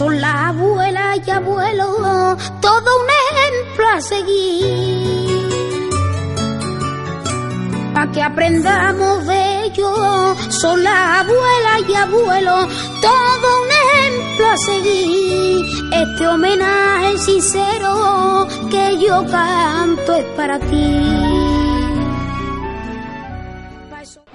Son la abuela y abuelo, todo un ejemplo a seguir. Pa' que aprendamos de ellos, son la abuela y abuelo, todo un ejemplo a seguir. Este homenaje sincero que yo canto es para ti.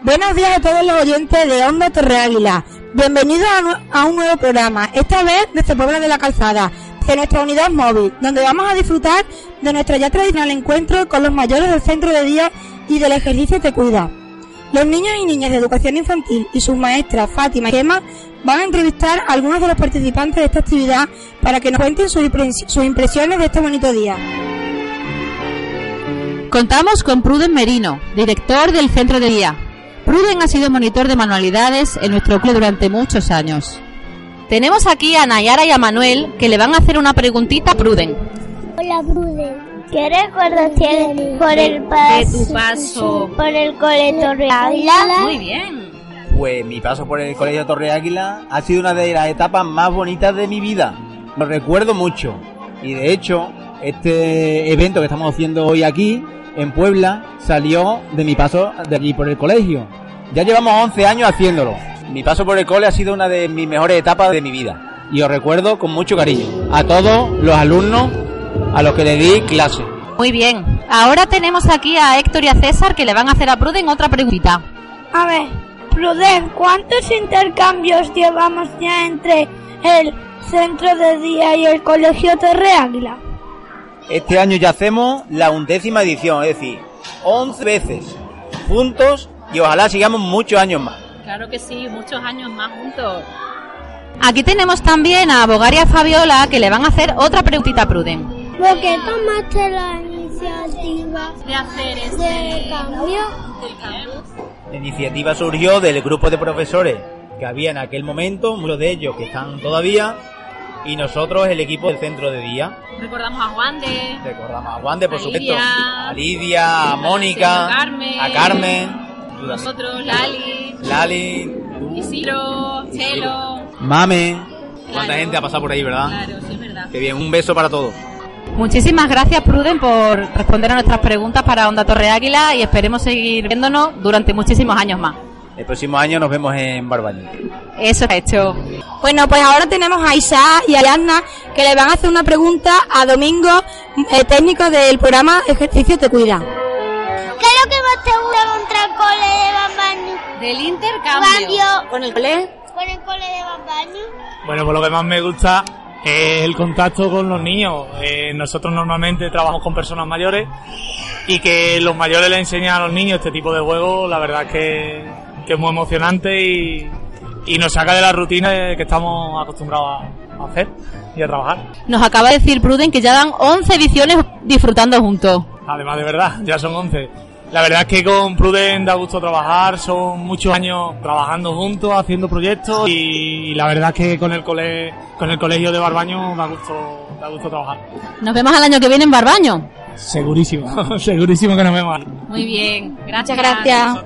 Buenos días a todos los oyentes de Onda Torre Águila. Bienvenidos a, un nuevo programa, esta vez desde Puebla de la Calzada, de nuestra unidad móvil, donde vamos a disfrutar de nuestro ya tradicional encuentro con los mayores del centro de día y del ejercicio Te Cuida. Los niños y niñas de educación infantil y sus maestras Fátima y Gemma van a entrevistar a algunos de los participantes de esta actividad para que nos cuenten sus sus impresiones de este bonito día. Contamos con Pruden Merino, director del centro de día. Pruden ha sido monitor de manualidades en nuestro club durante muchos años. Tenemos aquí a Nayara y a Manuel que le van a hacer una preguntita a Pruden. Hola, Pruden. ¿Qué recuerdos tienes por el paso? paso. Por el cole Torre Ávila. Muy bien. Pues mi paso por el Colegio Torre Águila ha sido una de las etapas más bonitas de mi vida. Lo recuerdo mucho. Y de hecho, este evento que estamos haciendo hoy aquí, en Puebla, salió de mi paso de aquí por el colegio. Ya llevamos 11 años haciéndolo. Mi paso por el cole ha sido una de mis mejores etapas de mi vida. Y os recuerdo con mucho cariño. A todos los alumnos a los que le di clase. Muy bien. Ahora tenemos aquí a Héctor y a César que le van a hacer a Pruden otra preguntita. A ver, Pruden, ¿cuántos intercambios llevamos ya entre el centro de día y el colegio Torre Águila? Este año ya hacemos la undécima edición, es decir, 11 veces juntos y ojalá sigamos muchos años más. Claro que sí, muchos años más juntos. Aquí tenemos también a Bogaria y Fabiola que le van a hacer otra preguntita a Pruden. ¿Por qué tomaste la iniciativa De hacer de cambio? La iniciativa surgió del grupo de profesores que había en aquel momento, muchos de ellos que están todavía, y nosotros el equipo del centro de día. Recordamos a Juan de... Recordamos a Juan de, por A supuesto, Lidia. a Lidia, a Mónica, a Carmen. a Carmen, Nosotros, Lali, Lali, tú, Isidro, Chelo... Mame. Cuánta Claro. gente ha pasado por ahí, ¿verdad? Claro, sí es verdad. Qué bien, un beso para todos. Muchísimas gracias, Pruden, por responder a nuestras preguntas para Onda Torre Águila y esperemos seguir viéndonos durante muchísimos años más. El próximo año nos vemos en Barbaño. Eso ha hecho. Bueno, pues ahora tenemos a Isa y a Ariadna que le van a hacer una pregunta a Domingo, eh, técnico del programa Ejercicio Te Cuida. ¿Qué es lo que más te gusta contra el cole de Bambaño? Del Cambio. intercambio. ¿Con el cole? ¿Con el cole de Bambaño? Bueno, pues lo que más me gusta es el contacto con los niños. Eh, nosotros normalmente trabajamos con personas mayores y que los mayores le enseñan a los niños este tipo de juegos, la verdad es que, que es muy emocionante y, y nos saca de la rutina que estamos acostumbrados a a hacer y a trabajar. Nos acaba de decir Pruden que ya dan 11 ediciones disfrutando juntos. Además de verdad, ya son 11. La verdad es que con Pruden da gusto trabajar, son muchos años trabajando juntos, haciendo proyectos y la verdad es que con el cole, con el colegio de Barbaño da gusto, da gusto trabajar. Nos vemos al año que viene en Barbaño. Segurísimo, segurísimo que nos vemos. Muy bien, gracias. Gracias.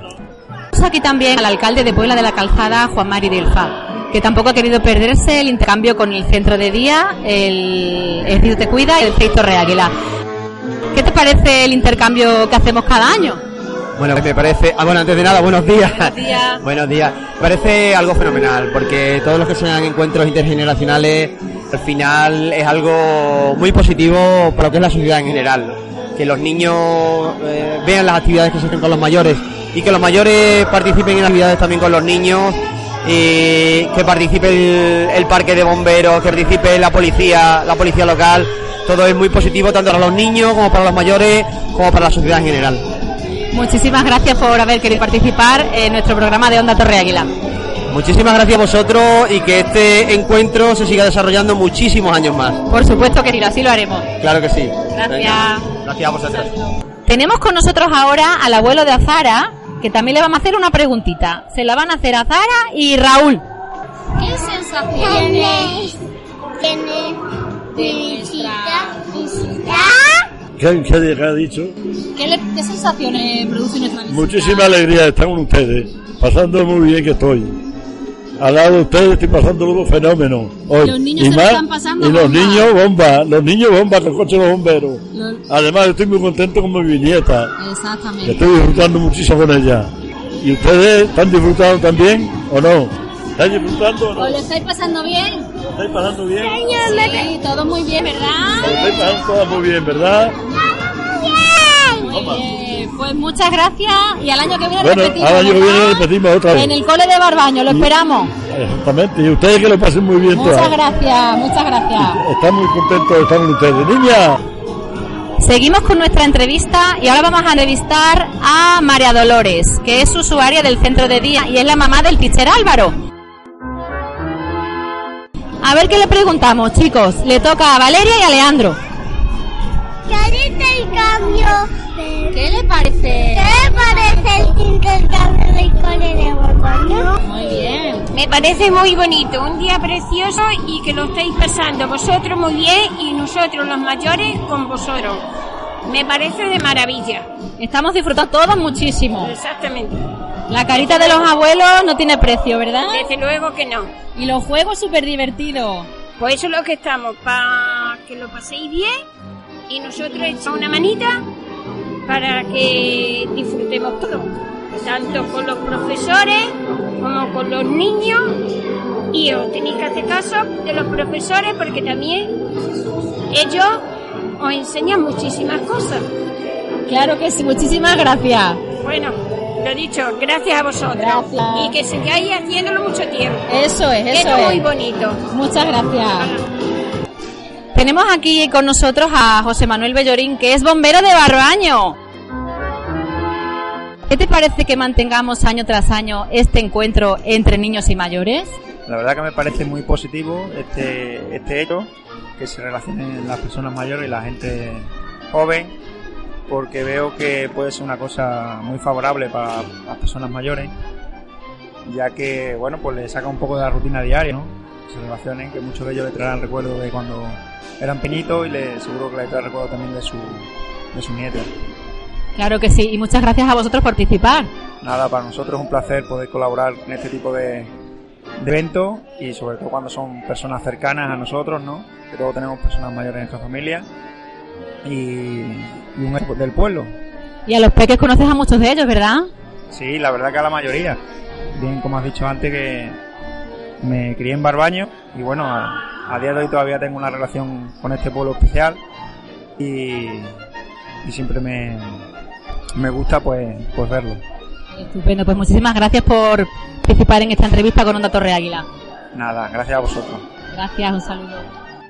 Tenemos aquí también al alcalde de Puebla de la Calzada, Juan Mari Delfa, que tampoco ha querido perderse el intercambio con el centro de día, el El Río Te Cuida y el Feito Reáguila. ¿Qué te parece el intercambio que hacemos cada año? Bueno, me parece. Ah, bueno, antes de nada, buenos días. Buenos días. buenos días. Me parece algo fenomenal, porque todos los que sean encuentros intergeneracionales, al final es algo muy positivo para lo que es la sociedad en general. Que los niños eh, vean las actividades que se hacen con los mayores y que los mayores participen en actividades también con los niños. Y que participe el, el parque de bomberos, que participe la policía, la policía local. Todo es muy positivo tanto para los niños como para los mayores, como para la sociedad en general. Muchísimas gracias por haber querido participar en nuestro programa de Onda Torre Águila. Muchísimas gracias a vosotros y que este encuentro se siga desarrollando muchísimos años más. Por supuesto que sí, así lo haremos. Claro que sí. Gracias. Gracias a vosotros. Tenemos con nosotros ahora al abuelo de Azara, que también le vamos a hacer una preguntita. Se la van a hacer Azara y Raúl. ¿Qué sensaciones tiene visita? ¿Visita? ¿Qué, qué- qué ha dicho? ¿Qué, sensaciones produce nuestra Muchísima alegría de estar con ustedes, pasando muy bien que estoy. Al lado de ustedes estoy pasando unos fenómenos. Hoy. Los niños y se lo más, están pasando Y los bomba. niños bomba, los niños bomba con el coche de los bomberos. Además estoy muy contento con mi nieta, que Exactamente. estoy disfrutando muchísimo con ella. ¿Y ustedes están disfrutando también o no? ¿Están disfrutando o no? ¿Os lo estáis pasando bien? ¿Lo estáis pasando bien? Sí, todo muy bien, ¿verdad? Lo estáis pasando todo muy bien, ¿verdad? Muy bien. Pues muchas gracias y al año que viene Bueno, repetimos. al año que viene repetimos otra vez. En el cole de Barbaño, lo esperamos. Exactamente, y ustedes que lo pasen muy bien Muchas todas. gracias, muchas gracias. Están muy contentos de estar con ustedes. Niña, Seguimos con nuestra entrevista y ahora vamos a entrevistar a María Dolores, que es usuaria del centro de día y es la mamá del teacher Álvaro. A ver qué le preguntamos, chicos. Le toca a Valeria y a Leandro. ¿Qué intercambio? ¿Qué le parece? ¿Qué le parece el intercambio del cole de Borgoña? Muy bien. Me parece muy bonito, un día precioso y que lo estáis pasando vosotros muy bien y nosotros los mayores con vosotros. Me parece de maravilla. Estamos disfrutando todos muchísimo. Exactamente. La carita de los abuelos no tiene precio, ¿verdad? Desde luego que no. Y los juegos súper divertidos. Pues eso es lo que estamos, para que lo paséis bien y nosotros echamos una manita para que disfrutemos todo, tanto con los profesores como con los niños y os tenéis que hacer caso de los profesores porque también ellos os enseñan muchísimas cosas. Claro que sí, muchísimas gracias. Bueno, lo dicho, gracias a vosotros Gracias. y que sigáis haciéndolo mucho tiempo. Eso es, Que eso esto es muy bonito. Muchas gracias. Tenemos aquí con nosotros a José Manuel Bellorín, que es bombero de Barbaño. ¿Qué te parece que mantengamos año tras año este encuentro entre niños y mayores? La verdad que me parece muy positivo este, este hecho, que se relacionen las personas mayores y la gente joven, porque veo que puede ser una cosa muy favorable para las personas mayores, ya que, bueno, pues le saca un poco de la rutina diaria, ¿no? Que se relacionen, que muchos de ellos le traerán recuerdos de cuando eran pequeñitos y le, seguro que le trae recuerdos también de su, de su nieto. Claro que sí, y muchas gracias a vosotros por participar. Nada, para nosotros es un placer poder colaborar en este tipo de, de eventos y sobre todo cuando son personas cercanas a nosotros, ¿no? Que todos tenemos personas mayores en nuestra familia y, y un del pueblo. Y a los peques conoces a muchos de ellos, ¿verdad? Sí, la verdad que a la mayoría. Bien, como has dicho antes, que me crié en Barbaño y bueno, a, a día de hoy todavía tengo una relación con este pueblo especial y, y siempre me, me gusta pues, pues verlo. Estupendo, pues muchísimas gracias por participar en esta entrevista con Onda Torre Águila. Nada, gracias a vosotros. Gracias, un saludo.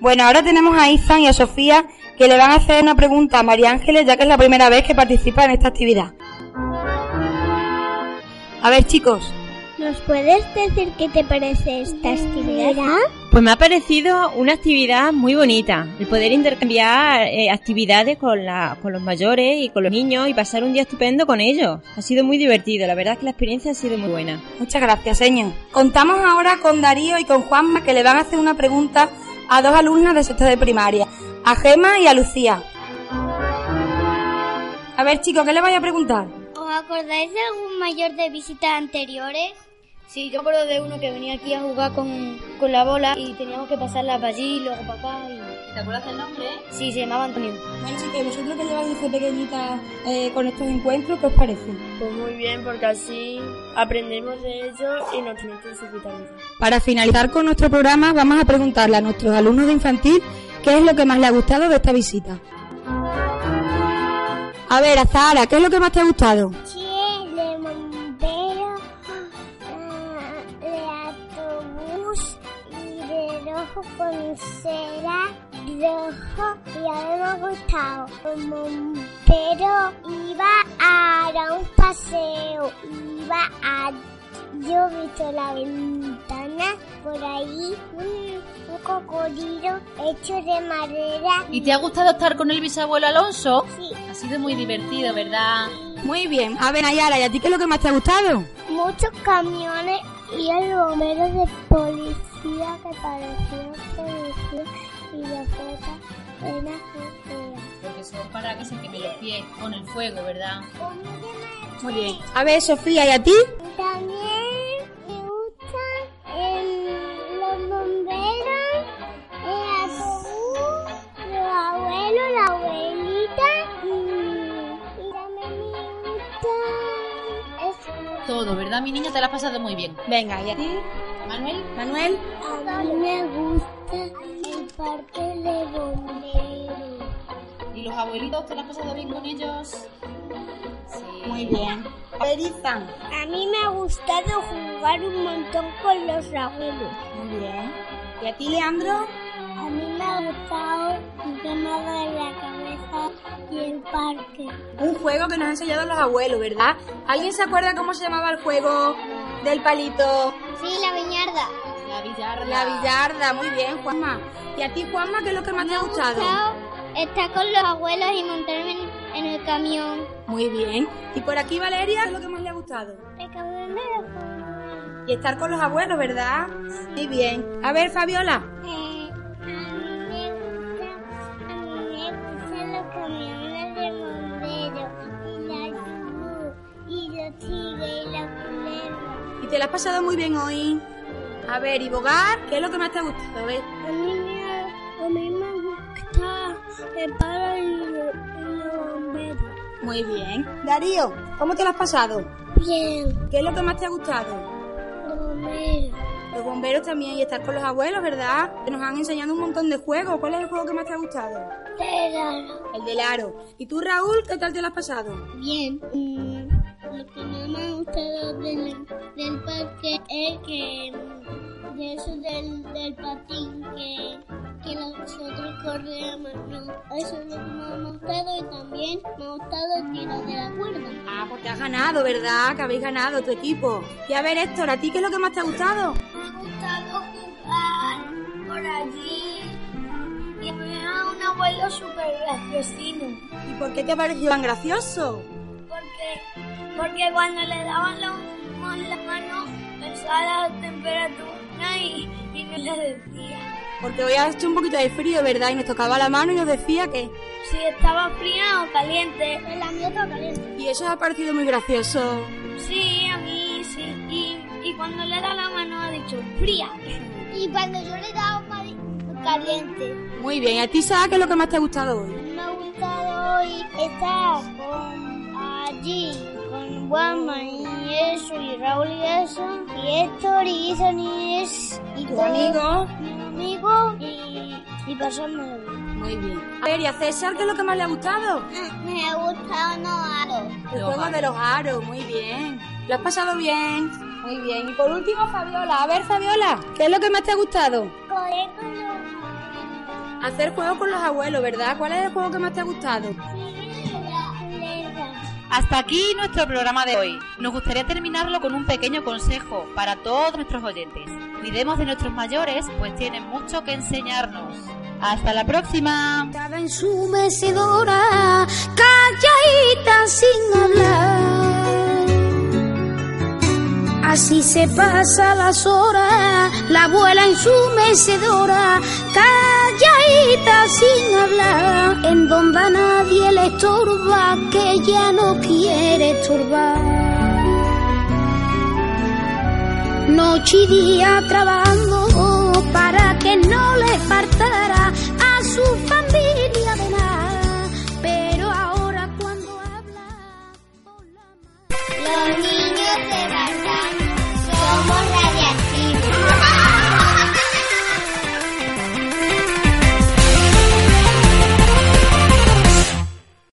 Bueno, ahora tenemos a Izan y a Sofía que le van a hacer una pregunta a María Ángeles ya que es la primera vez que participa en esta actividad. A ver chicos, ¿Nos puedes decir qué te parece esta actividad? Pues me ha parecido una actividad muy bonita, el poder intercambiar eh, actividades con, la, con los mayores y con los niños y pasar un día estupendo con ellos. Ha sido muy divertido, la verdad es que la experiencia ha sido muy buena. muchas gracias, señor. Contamos ahora con Darío y con Juanma que le van a hacer una pregunta a dos alumnas de sexto de primaria, a Gema y a Lucía. A ver chicos, ¿qué le vais a preguntar? ¿Os acordáis de algún mayor de visitas anteriores? Sí, yo me acuerdo de uno que venía aquí a jugar con, con la bola y teníamos que pasarla para allí, luego para acá. Y... ¿Te acuerdas del nombre? Sí, se llamaba Antonio. Bueno chicos, vosotros que lleváis desde pequeñitas eh, con estos encuentros, ¿qué os parece? Pues muy bien, porque así aprendemos de ellos y nos transmiten su vitalidad. Para finalizar con nuestro programa, vamos a preguntarle a nuestros alumnos de infantil qué es lo que más le ha gustado de esta visita. A ver, Azahara, ¿qué es lo que más te ha gustado? de cera rojo y a mí me ha gustado. Bombero iba a dar un paseo, iba a Yo he visto la ventana por ahí, un, un cocodrilo hecho de madera. ¿Y te ha gustado estar con el bisabuelo Alonso? Sí. Ha sido muy divertido, ¿verdad? Muy bien. A ver, Nayara, ¿y a ti qué es lo que más te ha gustado? Muchos camiones y el bombero de policía que policía y la foto era fea. Porque son para que se quemen los pies con el fuego, ¿verdad? Muy bien. A ver, Sofía, ¿y a ti? También me gustan em, los bomberos, el autobús, los abuelos, la abuelita y, y también me gusta eso. Todo, ¿verdad, mi niña? Te la has pasado muy bien. Venga, ¿y a ti? Manuel. Manuel. A mí me gusta el parque de bomberos. ¿Y los abuelitos te la has pasado bien con ellos? Sí. Muy bien. A ver, Izan. A mí me ha gustado jugar un montón con los abuelos. Muy bien. ¿Y a ti, Leandro? A mí me ha gustado el tema de la cabeza y el parque. Un juego que nos han enseñado los abuelos, ¿verdad? ¿Alguien se acuerda cómo se llamaba el juego del palito? Sí, la viñarda. La billarda. La billarda, muy bien, Juanma. ¿Y a ti, Juanma, qué es lo que más te ha gustado? estar con los abuelos y montarme en, el camión. Muy bien. ¿Y por aquí, Valeria, qué es lo que más le ha gustado? El camión de los abuelos. Y estar con los abuelos, ¿verdad? Muy bien. A ver, Fabiola. Eh, la has pasado muy bien hoy? A ver, ¿y Bogar? ¿Qué es lo que más te ha gustado? A ver. A mí me, a mí me gusta el paro y los bomberos. Muy bien. Darío, ¿cómo te lo has pasado? Bien, ¿Qué es lo que más te ha gustado? los bomberos. Los bomberos también y estar con los abuelos, ¿verdad? Que nos han enseñado un montón de juegos. ¿Cuál es el juego que más te ha gustado? Pero, El del aro. ¿Y tú, Raúl, qué tal te lo has pasado? bien. Lo que más me ha gustado del, del parque es que mm, de eso del, del patín que, que nosotros corríamos, no. Eso es lo que más me ha gustado y también me ha gustado el tiro de la cuerda. Ah, pues te has ganado, ¿verdad? Que habéis ganado tu equipo. Y a ver, Héctor, ¿a ti qué es lo que más te ha gustado? Me ha gustado jugar por allí y me da un abuelo súper graciosino. ¿Y por qué te ha parecido tan gracioso? Porque, porque cuando le daban la, mano pensaba la temperatura y, y no le decía. Porque hoy ha hecho un poquito de frío, ¿verdad? Y nos tocaba la mano y nos decía que... Si estaba fría o caliente. La mía estaba caliente. Y eso os ha parecido muy gracioso. Sí, a mí sí. Y, y cuando le da la mano ha dicho fría. Y cuando yo le he dado caliente. Muy bien. ¿Y a ti, Sara, qué es lo que más te ha gustado hoy? Me ha gustado hoy estar con allí, Juanma y eso, y Raúl y eso, y Héctor y Ethan y es, y ¿Tu todo- amigo? Mi amigo y, y. Muy bien. A ver, ¿y a César qué es lo que más le ha gustado? Me ha gustado no aro. El juego de los aros, muy bien. ¿Lo has pasado bien? Muy bien. Y por último, Fabiola. A ver, Fabiola, ¿qué es lo que más te ha gustado? Correr con los Hacer juegos con los abuelos, ¿verdad? ¿Cuál es el juego que más te ha gustado? Hasta aquí nuestro programa de hoy. Nos gustaría terminarlo con un pequeño consejo para todos nuestros oyentes. Cuidemos de nuestros mayores, pues tienen mucho que enseñarnos. Hasta la próxima. Calladita sin hablar. Así se pasa las horas, la abuela en su sin hablar, en donde a nadie le estorba, que ella no quiere estorbar. Noche y día trabajando para que no le faltara